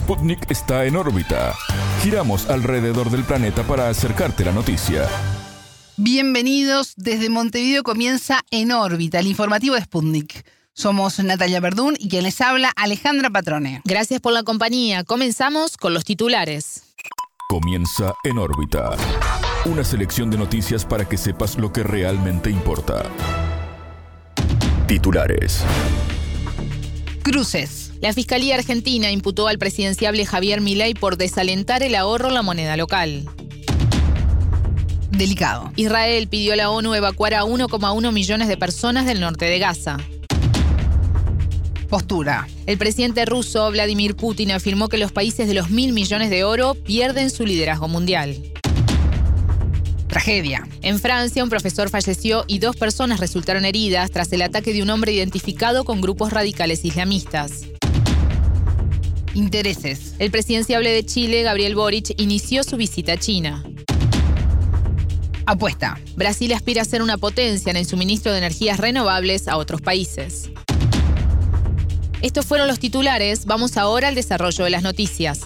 Sputnik está en órbita. Giramos alrededor del planeta para acercarte la noticia. Bienvenidos, desde Montevideo comienza En órbita, el informativo de Sputnik. Somos Natalia Verdún y quien les habla, Alejandra Patrone. Gracias por la compañía. Comenzamos con los titulares. Comienza En órbita. Una selección de noticias para que sepas lo que realmente importa. Titulares. Cruces. La Fiscalía Argentina imputó al presidenciable Javier Milei por desalentar el ahorro en la moneda local. Delicado. Israel pidió a la ONU evacuar a 1,1 millones de personas del norte de Gaza. Postura. El presidente ruso Vladimir Putin afirmó que los países de los mil millones de oro pierden su liderazgo mundial. Tragedia. En Francia, un profesor falleció y dos personas resultaron heridas tras el ataque de un hombre identificado con grupos radicales islamistas. Intereses. El presidenciable de Chile, Gabriel Boric, inició su visita a China. Apuesta. Brasil aspira a ser una potencia en el suministro de energías renovables a otros países. Estos fueron los titulares. Vamos ahora al desarrollo de las noticias.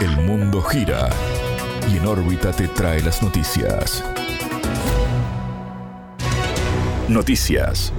El mundo gira y en órbita te trae las noticias. Noticias.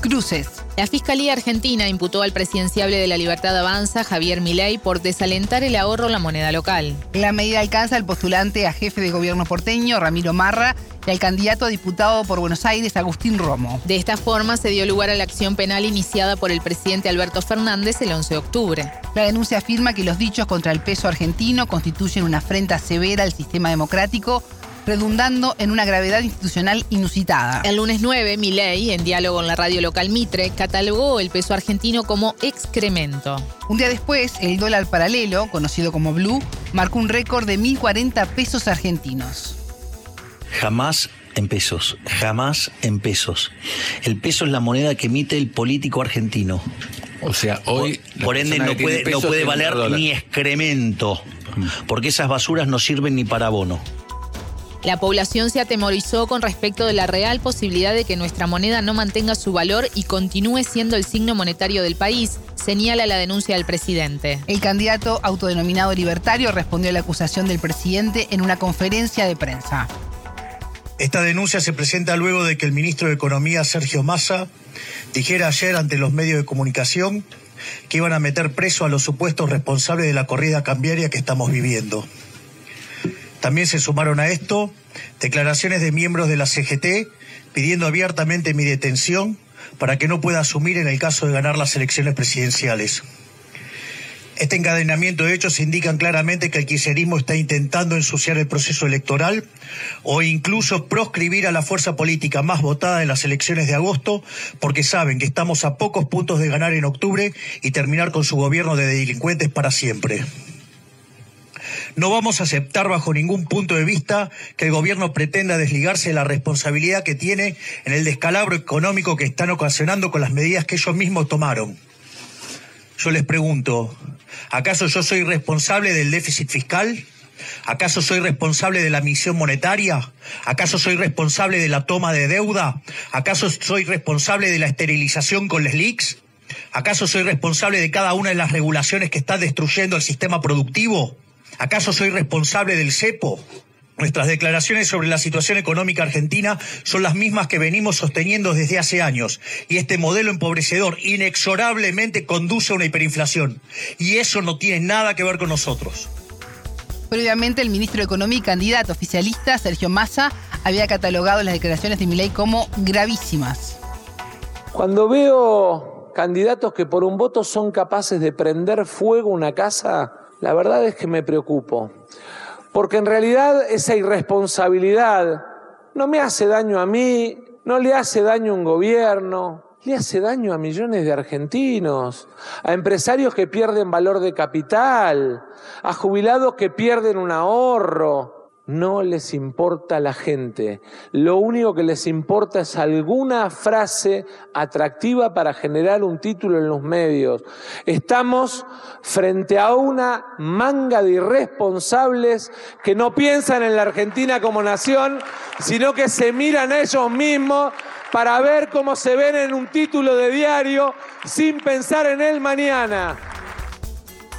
Cruces. La Fiscalía Argentina imputó al presidenciable de la Libertad Avanza, Javier Milei, por desalentar el ahorro en la moneda local. La medida alcanza al postulante a jefe de gobierno porteño, Ramiro Marra, y al candidato a diputado por Buenos Aires, Agustín Romo. De esta forma se dio lugar a la acción penal iniciada por el presidente Alberto Fernández el 11 de octubre. La denuncia afirma que los dichos contra el peso argentino constituyen una afrenta severa al sistema democrático redundando en una gravedad institucional inusitada. El lunes 9, Milei, en diálogo en la radio local Mitre, catalogó el peso argentino como excremento. Un día después, el dólar paralelo, conocido como Blue, marcó un récord de 1.040 pesos argentinos. Jamás en pesos, jamás en pesos. El peso es la moneda que emite el político argentino. O sea, hoy. Por, por ende, no puede, no puede valer ni excremento, porque esas basuras no sirven ni para abono. La población se atemorizó con respecto de la real posibilidad de que nuestra moneda no mantenga su valor y continúe siendo el signo monetario del país, señala la denuncia del presidente. El candidato autodenominado libertario respondió a la acusación del presidente en una conferencia de prensa. Esta denuncia se presenta luego de que el ministro de Economía, Sergio Massa, dijera ayer ante los medios de comunicación que iban a meter preso a los supuestos responsables de la corrida cambiaria que estamos viviendo. También se sumaron a esto declaraciones de miembros de la CGT pidiendo abiertamente mi detención para que no pueda asumir en el caso de ganar las elecciones presidenciales. Este encadenamiento de hechos indican claramente que el kirchnerismo está intentando ensuciar el proceso electoral o incluso proscribir a la fuerza política más votada en las elecciones de agosto porque saben que estamos a pocos puntos de ganar en octubre y terminar con su gobierno de delincuentes para siempre. No vamos a aceptar bajo ningún punto de vista que el gobierno pretenda desligarse de la responsabilidad que tiene en el descalabro económico que están ocasionando con las medidas que ellos mismos tomaron. Yo les pregunto, ¿acaso yo soy responsable del déficit fiscal? ¿Acaso soy responsable de la misión monetaria? ¿Acaso soy responsable de la toma de deuda? ¿Acaso soy responsable de la esterilización con les leaks? ¿Acaso soy responsable de cada una de las regulaciones que está destruyendo el sistema productivo? ¿Acaso soy responsable del cepo? Nuestras declaraciones sobre la situación económica argentina son las mismas que venimos sosteniendo desde hace años. Y este modelo empobrecedor inexorablemente conduce a una hiperinflación. Y eso no tiene nada que ver con nosotros. Previamente, el ministro de Economía y candidato oficialista, Sergio Massa, había catalogado las declaraciones de Milei como gravísimas. Cuando veo candidatos que por un voto son capaces de prender fuego una casa, la verdad es que me preocupo, porque en realidad esa irresponsabilidad no me hace daño a mí, no le hace daño a un gobierno, le hace daño a millones de argentinos, a empresarios que pierden valor de capital, a jubilados que pierden un ahorro, no les importa la gente. Lo único que les importa es alguna frase atractiva para generar un título en los medios. Estamos frente a una manga de irresponsables que no piensan en la Argentina como nación, sino que se miran a ellos mismos para ver cómo se ven en un título de diario sin pensar en el mañana.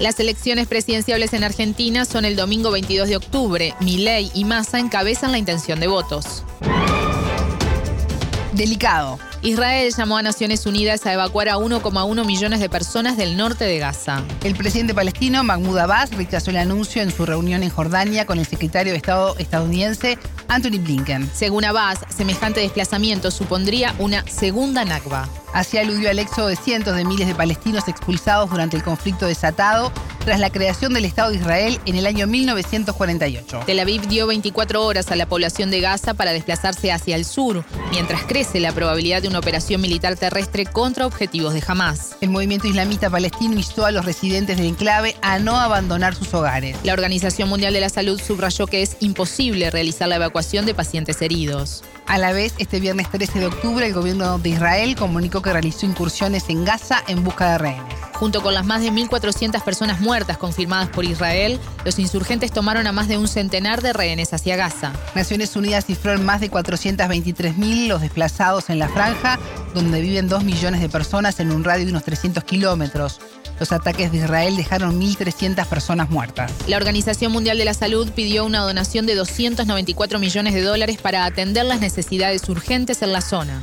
Las elecciones presidenciales en Argentina son el domingo 22 de octubre. Milei y Massa encabezan la intención de votos. Delicado. Israel llamó a Naciones Unidas a evacuar a 1,1 millones de personas del norte de Gaza. El presidente palestino Mahmoud Abbas rechazó el anuncio en su reunión en Jordania con el secretario de Estado estadounidense Anthony Blinken. Según Abbas, semejante desplazamiento supondría una segunda Nakba. Así aludió al éxodo de cientos de miles de palestinos expulsados durante el conflicto desatado tras la creación del Estado de Israel en el año 1948. Tel Aviv dio 24 horas a la población de Gaza para desplazarse hacia el sur, mientras crece la probabilidad de una operación militar terrestre contra objetivos de Hamas. El movimiento islamista palestino instó a los residentes del enclave a no abandonar sus hogares. La Organización Mundial de la Salud subrayó que es imposible realizar la evacuación de pacientes heridos. A la vez, este viernes 13 de octubre, el gobierno de Israel comunicó que realizó incursiones en Gaza en busca de rehenes. Junto con las más de 1.400 personas muertas confirmadas por Israel, los insurgentes tomaron a más de un centenar de rehenes hacia Gaza. Naciones Unidas cifró en más de 423.000 los desplazados en la franja, donde viven 2 millones de personas en un radio de unos 300 kilómetros. Los ataques de Israel dejaron 1.300 personas muertas. La Organización Mundial de la Salud pidió una donación de 294 millones de dólares para atender las necesidades urgentes en la zona.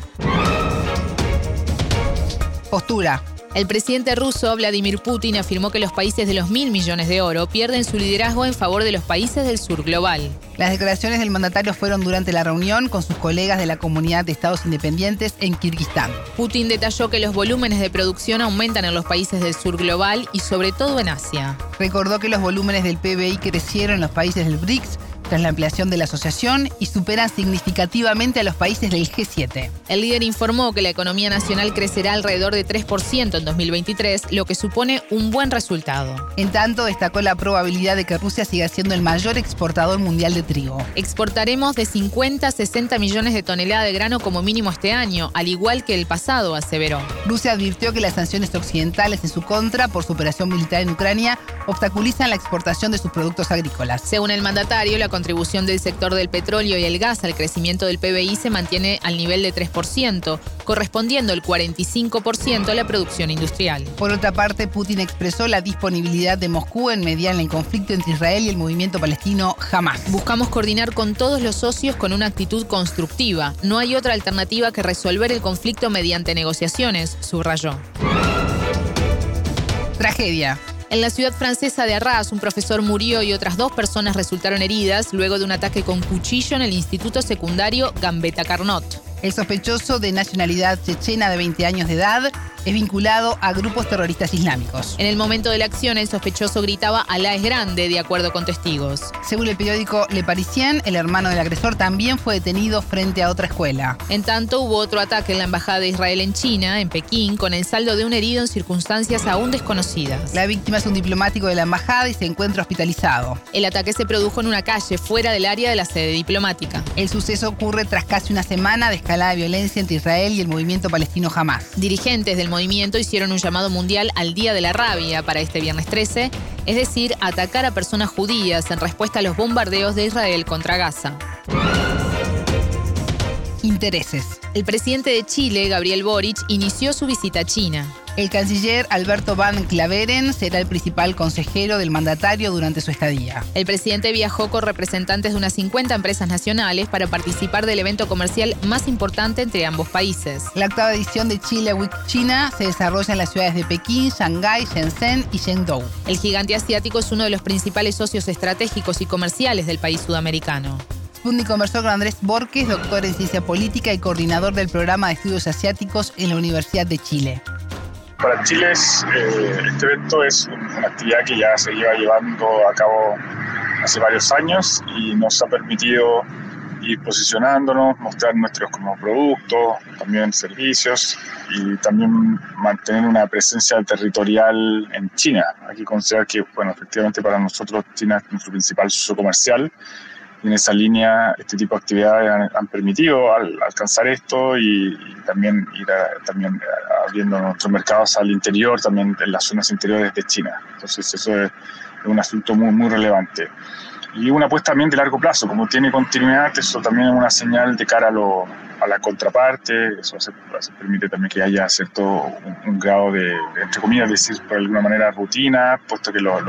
Postura. El presidente ruso Vladimir Putin afirmó que los países de los mil millones de oro pierden su liderazgo en favor de los países del sur global. Las declaraciones del mandatario fueron durante la reunión con sus colegas de la comunidad de estados independientes en Kirguistán. Putin detalló que los volúmenes de producción aumentan en los países del sur global y sobre todo en Asia. Recordó que los volúmenes del PBI crecieron en los países del BRICS tras la ampliación de la asociación y superan significativamente a los países del G7. El líder informó que la economía nacional crecerá alrededor de 3% en 2023, lo que supone un buen resultado. En tanto, destacó la probabilidad de que Rusia siga siendo el mayor exportador mundial de trigo. Exportaremos de 50 a 60 millones de toneladas de grano como mínimo este año, al igual que el pasado, aseveró. Rusia advirtió que las sanciones occidentales en su contra por su operación militar en Ucrania obstaculizan la exportación de sus productos agrícolas. Según el mandatario, la contribución del sector del petróleo y el gas al crecimiento del PBI se mantiene al nivel de 3%, correspondiendo el 45% a la producción industrial. Por otra parte, Putin expresó la disponibilidad de Moscú en mediar en el conflicto entre Israel y el movimiento palestino Hamas. Buscamos coordinar con todos los socios con una actitud constructiva. No hay otra alternativa que resolver el conflicto mediante negociaciones, subrayó. Tragedia. En la ciudad francesa de Arras, un profesor murió y otras dos personas resultaron heridas luego de un ataque con cuchillo en el instituto secundario Gambetta Carnot. El sospechoso de nacionalidad chechena de 20 años de edad es vinculado a grupos terroristas islámicos. En el momento de la acción, el sospechoso gritaba Alá es grande, de acuerdo con testigos. Según el periódico Le Parisien, el hermano del agresor también fue detenido frente a otra escuela. En tanto, hubo otro ataque en la embajada de Israel en China, en Pekín, con el saldo de un herido en circunstancias aún desconocidas. La víctima es un diplomático de la embajada y se encuentra hospitalizado. El ataque se produjo en una calle fuera del área de la sede diplomática. El suceso ocurre tras casi una semana de escalada de violencia entre Israel y el movimiento palestino Hamas. Dirigentes del movimiento hicieron un llamado mundial al Día de la Rabia para este viernes 13, es decir, atacar a personas judías en respuesta a los bombardeos de Israel contra Gaza. Intereses. El presidente de Chile, Gabriel Boric, inició su visita a China. El canciller Alberto Van Claveren será el principal consejero del mandatario durante su estadía. El presidente viajó con representantes de unas 50 empresas nacionales para participar del evento comercial más importante entre ambos países. La octava edición de Chile Week China se desarrolla en las ciudades de Pekín, Shanghái, Shenzhen y Chengdu. El gigante asiático es uno de los principales socios estratégicos y comerciales del país sudamericano. Sputnik conversó con Andrés Borges, doctor en ciencia política y coordinador del programa de estudios asiáticos en la Universidad de Chile. Para Chile eh, este evento es una actividad que ya se lleva llevando a cabo hace varios años y nos ha permitido ir posicionándonos, mostrar nuestros como productos, también servicios y también mantener una presencia territorial en China. Hay que que, bueno, efectivamente para nosotros China es nuestro principal socio comercial en esa línea este tipo de actividades han, permitido al, alcanzar esto y, y también ir a, también abriendo nuestros mercados al interior, también en las zonas interiores de China. Entonces eso es un asunto muy, muy relevante. Y una apuesta también de largo plazo, como tiene continuidad, eso también es una señal de cara a, lo, a la contraparte, eso permite también que haya cierto un, grado de, entre comillas, decir por alguna manera rutina, puesto que los,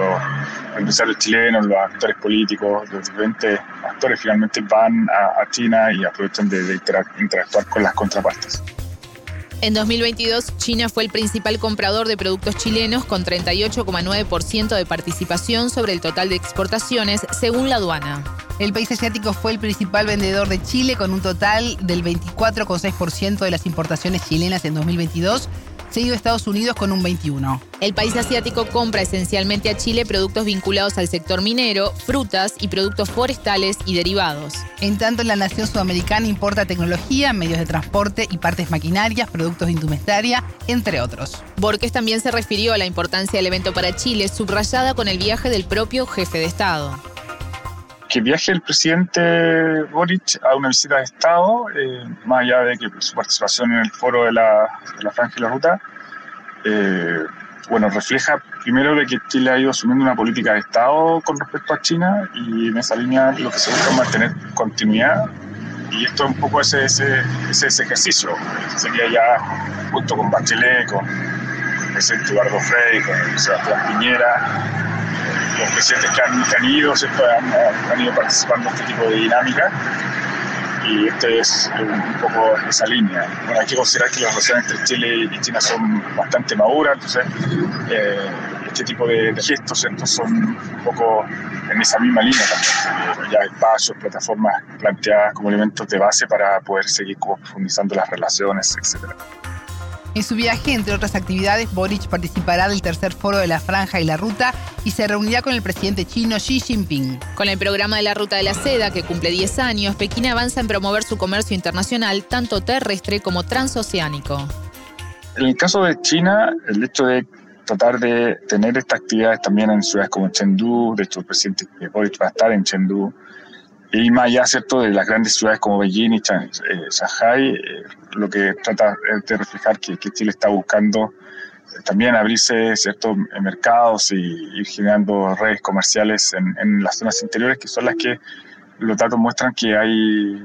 empresarios chilenos, los actores políticos, los diferentes actores finalmente van a, China y aprovechan de interactuar con las contrapartes. En 2022, China fue el principal comprador de productos chilenos con 38,9% de participación sobre el total de exportaciones, según la aduana. El país asiático fue el principal vendedor de Chile con un total del 24,6% de las importaciones chilenas en 2022 seguido Estados Unidos con un 21. El país asiático compra esencialmente a Chile productos vinculados al sector minero, frutas y productos forestales y derivados. En tanto, la nación sudamericana importa tecnología, medios de transporte y partes maquinarias, productos de indumentaria, entre otros. Borges también se refirió a la importancia del evento para Chile, subrayada con el viaje del propio jefe de Estado que viaje el presidente Boric a una visita de Estado, eh, más allá de que su participación en el foro de la, de la Franja y la Ruta, eh, bueno, refleja primero de que Chile ha ido asumiendo una política de Estado con respecto a China y en esa línea lo que se busca es mantener continuidad y esto es un poco ese, ese, ese, ejercicio. Sería ya junto con Bachelet, con el Eduardo Frey, con Sebastián Piñera, los presidentes que han, ido, Han, ido participando en este tipo de dinámica y este es un, poco esa línea. Bueno, hay que considerar que las relaciones entre Chile y China son bastante maduras, entonces eh, este tipo de, gestos son un poco en esa misma línea también. Ya espacios, plataformas planteadas como elementos de base para poder seguir profundizando las relaciones, etcétera. En su viaje, entre otras actividades, Boric participará del tercer foro de la Franja y la Ruta y se reunirá con el presidente chino Xi Jinping. Con el programa de la Ruta de la Seda, que cumple 10 años, Pekín avanza en promover su comercio internacional, tanto terrestre como transoceánico. En el caso de China, el hecho de tratar de tener estas actividades también en ciudades como Chengdu, de hecho el presidente Boric va a estar en Chengdu, y más allá ¿cierto? de las grandes ciudades como Beijing y eh, Shanghai, eh, lo que trata de reflejar que, que Chile está buscando eh, también abrirse ciertos mercados y ir generando redes comerciales en, en, las zonas interiores, que son las que los datos muestran que hay,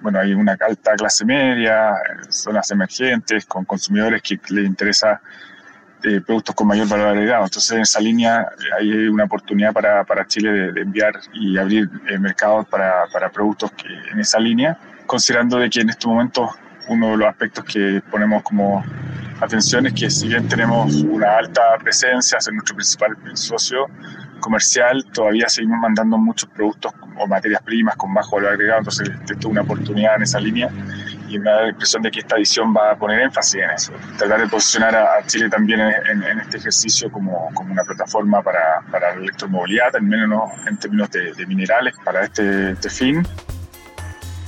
bueno, hay una alta clase media, zonas emergentes, con consumidores que les interesa de productos con mayor valor agregado. Entonces, en esa línea eh, hay una oportunidad para, para Chile de, enviar y abrir eh, mercados para, para, productos que, en esa línea, considerando de que en este momento uno de los aspectos que ponemos como atención es que si bien tenemos una alta presencia en nuestro principal socio comercial, todavía seguimos mandando muchos productos o materias primas con bajo valor agregado, entonces esto es una oportunidad en esa línea y me da la impresión de que esta edición va a poner énfasis en eso, tratar de posicionar a, Chile también en, este ejercicio como, como una plataforma para, para, la electromovilidad, al menos en términos de, minerales para este, este fin.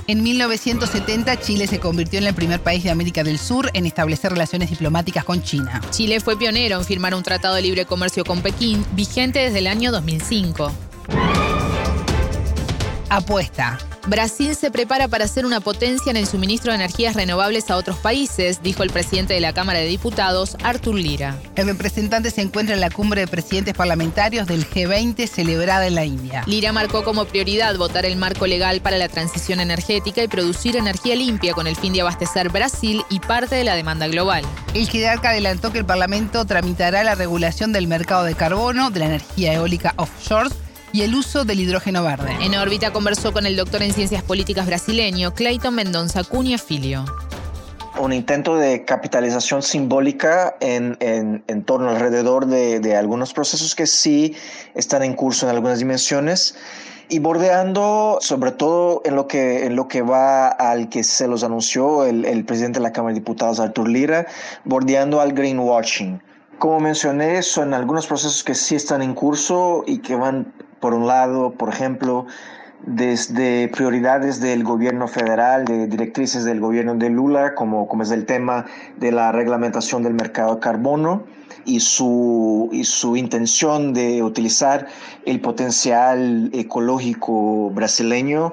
En 1970, Chile se convirtió en el primer país de América del Sur en establecer relaciones diplomáticas con China. Chile fue pionero en firmar un tratado de libre comercio con Pekín, vigente desde el año 2005. Apuesta. Brasil se prepara para ser una potencia en el suministro de energías renovables a otros países, dijo el presidente de la Cámara de Diputados, Artur Lira. El representante se encuentra en la cumbre de presidentes parlamentarios del G20 celebrada en la India. Lira marcó como prioridad votar el marco legal para la transición energética y producir energía limpia con el fin de abastecer Brasil y parte de la demanda global. El jerarca adelantó que el Parlamento tramitará la regulación del mercado de carbono, de la energía eólica offshore y el uso del hidrógeno verde. En órbita conversó con el doctor en ciencias políticas brasileño Clayton Mendonça Cunha Filio un intento de capitalización simbólica en, torno alrededor de, algunos procesos que sí están en curso en algunas dimensiones y bordeando sobre todo en lo que, en lo que va al que se los anunció el, el presidente de la Cámara de Diputados, Artur Lira, bordeando al greenwashing. Como mencioné, son algunos procesos que sí están en curso y que van por un lado, por ejemplo, desde prioridades del gobierno federal, de directrices del gobierno de Lula, como, como es el tema de la reglamentación del mercado de carbono y su, y su intención de utilizar el potencial ecológico brasileño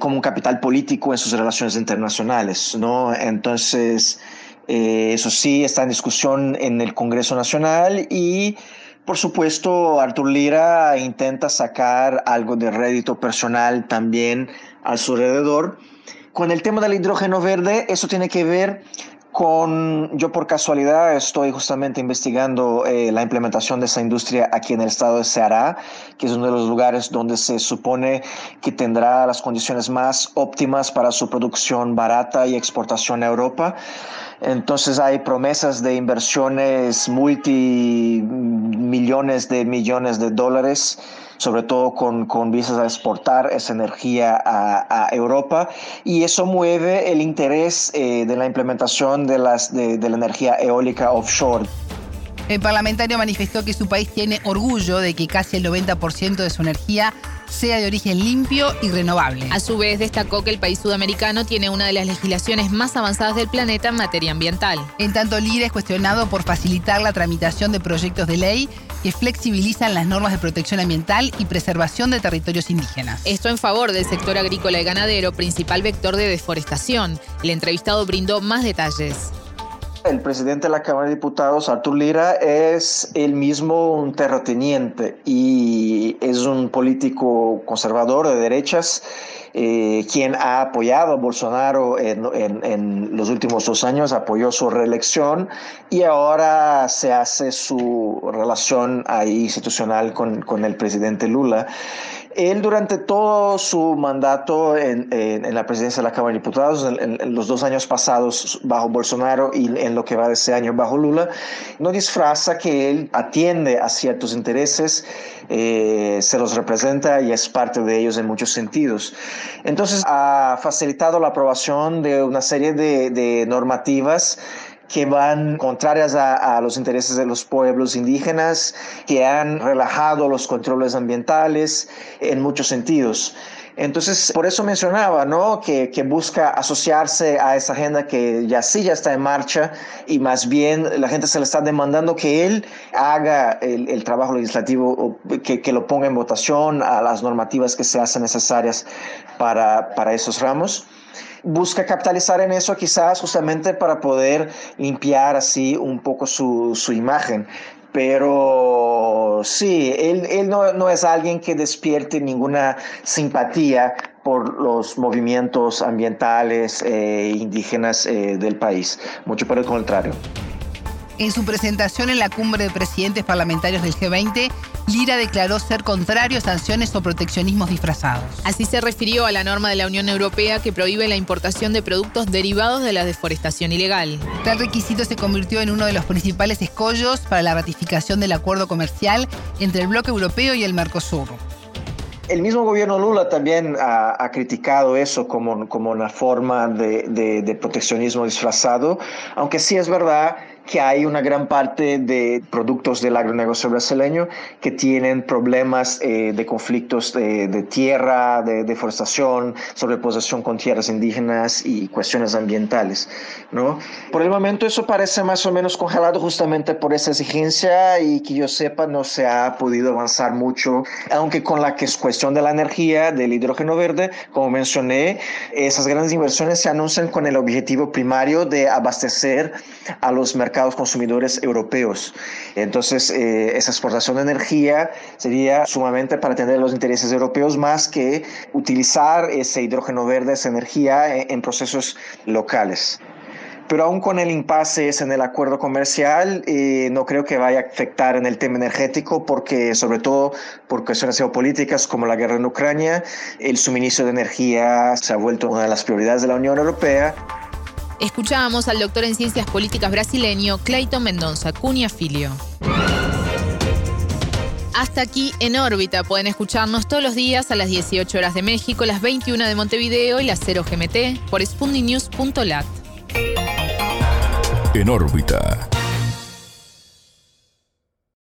como un capital político en sus relaciones internacionales. ¿no? Entonces, eh, eso sí está en discusión en el Congreso Nacional y Por supuesto, Artur Lira intenta sacar algo de rédito personal también a su alrededor. Con el tema del hidrógeno verde, eso tiene que ver con, yo por casualidad estoy justamente investigando eh, la implementación de esa industria aquí en el estado de Ceará, que es uno de los lugares donde se supone que tendrá las condiciones más óptimas para su producción barata y exportación a Europa. Entonces hay promesas de inversiones multimillones de millones de dólares sobre todo con, con visas a exportar esa energía a, Europa, y eso mueve el interés eh, de la implementación de, las, de, de la energía eólica offshore. El parlamentario manifestó que su país tiene orgullo de que casi el 90% de su energía sea de origen limpio y renovable. A su vez, destacó que el país sudamericano tiene una de las legislaciones más avanzadas del planeta en materia ambiental. En tanto, Lira es cuestionado por facilitar la tramitación de proyectos de ley que flexibilizan las normas de protección ambiental y preservación de territorios indígenas. Esto en favor del sector agrícola y ganadero, principal vector de deforestación. El entrevistado brindó más detalles. El presidente de la Cámara de Diputados, Artur Lira, es el mismo un terrateniente y es un político conservador de derechas, eh, quien ha apoyado a Bolsonaro en, los últimos dos años, apoyó su reelección y ahora se hace su relación ahí institucional con, con el presidente Lula. Él durante todo su mandato en, la presidencia de la Cámara de Diputados, en, los dos años pasados bajo Bolsonaro y en lo que va de ese año bajo Lula, no disfraza que él atiende a ciertos intereses, eh, se los representa y es parte de ellos en muchos sentidos. Entonces ha facilitado la aprobación de una serie de normativas que van contrarias a, los intereses de los pueblos indígenas, que han relajado los controles ambientales en muchos sentidos. Entonces, por eso mencionaba, ¿no? Que, busca asociarse a esa agenda que ya sí ya está en marcha y más bien la gente se le está demandando que él haga el, trabajo legislativo, que, que, lo ponga en votación a las normativas que se hacen necesarias para, para esos ramos busca capitalizar en eso quizás justamente para poder limpiar así un poco su, su imagen. Pero sí, él, él no, no, es alguien que despierte ninguna simpatía por los movimientos ambientales e indígenas eh, del país, mucho por el contrario. En su presentación en la cumbre de presidentes parlamentarios del G20, Lira declaró ser contrario a sanciones o proteccionismos disfrazados. Así se refirió a la norma de la Unión Europea que prohíbe la importación de productos derivados de la deforestación ilegal. Tal requisito se convirtió en uno de los principales escollos para la ratificación del acuerdo comercial entre el bloque europeo y el Mercosur. El mismo gobierno Lula también ha, criticado eso como, como una forma de, de proteccionismo disfrazado, aunque sí es verdad que hay una gran parte de productos del agronegocio brasileño que tienen problemas eh, de conflictos de, tierra, de deforestación, sobreposición con tierras indígenas y cuestiones ambientales. ¿no? Por el momento eso parece más o menos congelado justamente por esa exigencia y que yo sepa no se ha podido avanzar mucho, aunque con la que es cuestión de la energía, del hidrógeno verde, como mencioné, esas grandes inversiones se anuncian con el objetivo primario de abastecer a los mercados consumidores europeos. Entonces, eh, esa exportación de energía sería sumamente para atender los intereses europeos más que utilizar ese hidrógeno verde, esa energía en, procesos locales pero aún con el impasse en el acuerdo comercial, eh, no creo que vaya a afectar en el tema energético, porque sobre todo por cuestiones geopolíticas como la guerra en Ucrania, el suministro de energía se ha vuelto una de las prioridades de la Unión Europea. Escuchábamos al doctor en Ciencias Políticas brasileño Clayton Mendonça, Cunha Filio. Hasta aquí en órbita. Pueden escucharnos todos los días a las 18 horas de México, las 21 de Montevideo y las 0 GMT por spundinews.lat. En órbita.